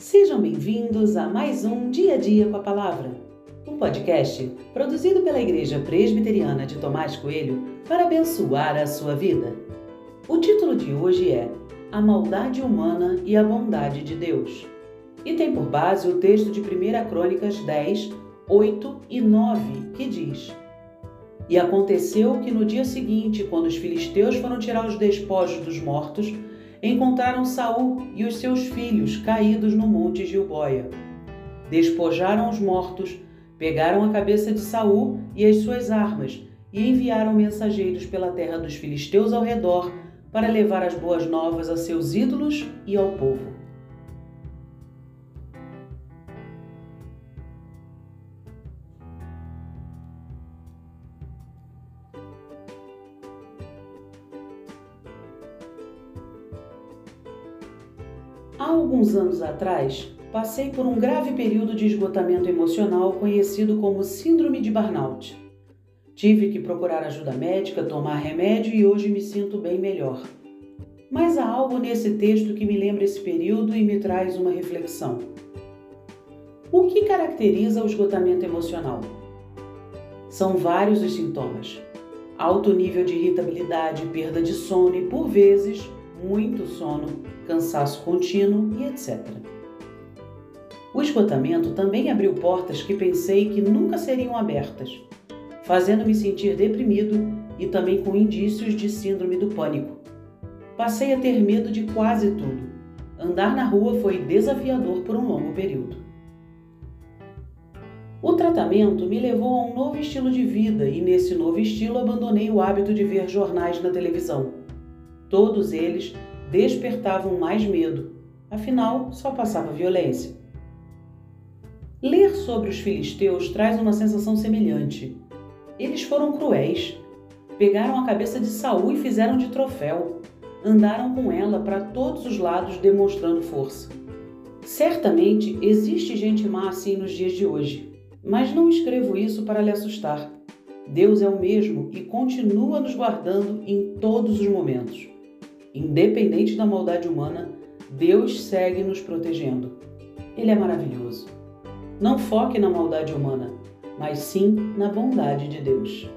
Sejam bem-vindos a mais um Dia a Dia com a Palavra, um podcast produzido pela Igreja Presbiteriana de Tomás Coelho para abençoar a sua vida. O título de hoje é A Maldade Humana e a Bondade de Deus e tem por base o texto de 1 Crônicas 10, 8 e 9, que diz: E aconteceu que no dia seguinte, quando os filisteus foram tirar os despojos dos mortos, encontraram Saul e os seus filhos caídos no monte Gilboia. Despojaram os mortos, pegaram a cabeça de Saul e as suas armas e enviaram mensageiros pela terra dos filisteus ao redor para levar as boas novas a seus ídolos e ao povo. Há alguns anos atrás, passei por um grave período de esgotamento emocional conhecido como Síndrome de Burnout. Tive que procurar ajuda médica, tomar remédio e hoje me sinto bem melhor. Mas há algo nesse texto que me lembra esse período e me traz uma reflexão. O que caracteriza o esgotamento emocional? São vários os sintomas: alto nível de irritabilidade, perda de sono e, por vezes, muito sono, cansaço contínuo e etc. O esgotamento também abriu portas que pensei que nunca seriam abertas, fazendo-me sentir deprimido e também com indícios de síndrome do pânico. Passei a ter medo de quase tudo. Andar na rua foi desafiador por um longo período. O tratamento me levou a um novo estilo de vida e, nesse novo estilo, abandonei o hábito de ver jornais na televisão Todos eles despertavam mais medo, afinal, só passava violência. Ler sobre os filisteus traz uma sensação semelhante. Eles foram cruéis. Pegaram a cabeça de Saul e fizeram de troféu. Andaram com ela para todos os lados demonstrando força. Certamente existe gente má assim nos dias de hoje, mas não escrevo isso para lhe assustar. Deus é o mesmo e continua nos guardando em todos os momentos. Independente da maldade humana, Deus segue nos protegendo. Ele é maravilhoso. Não foque na maldade humana, mas sim na bondade de Deus.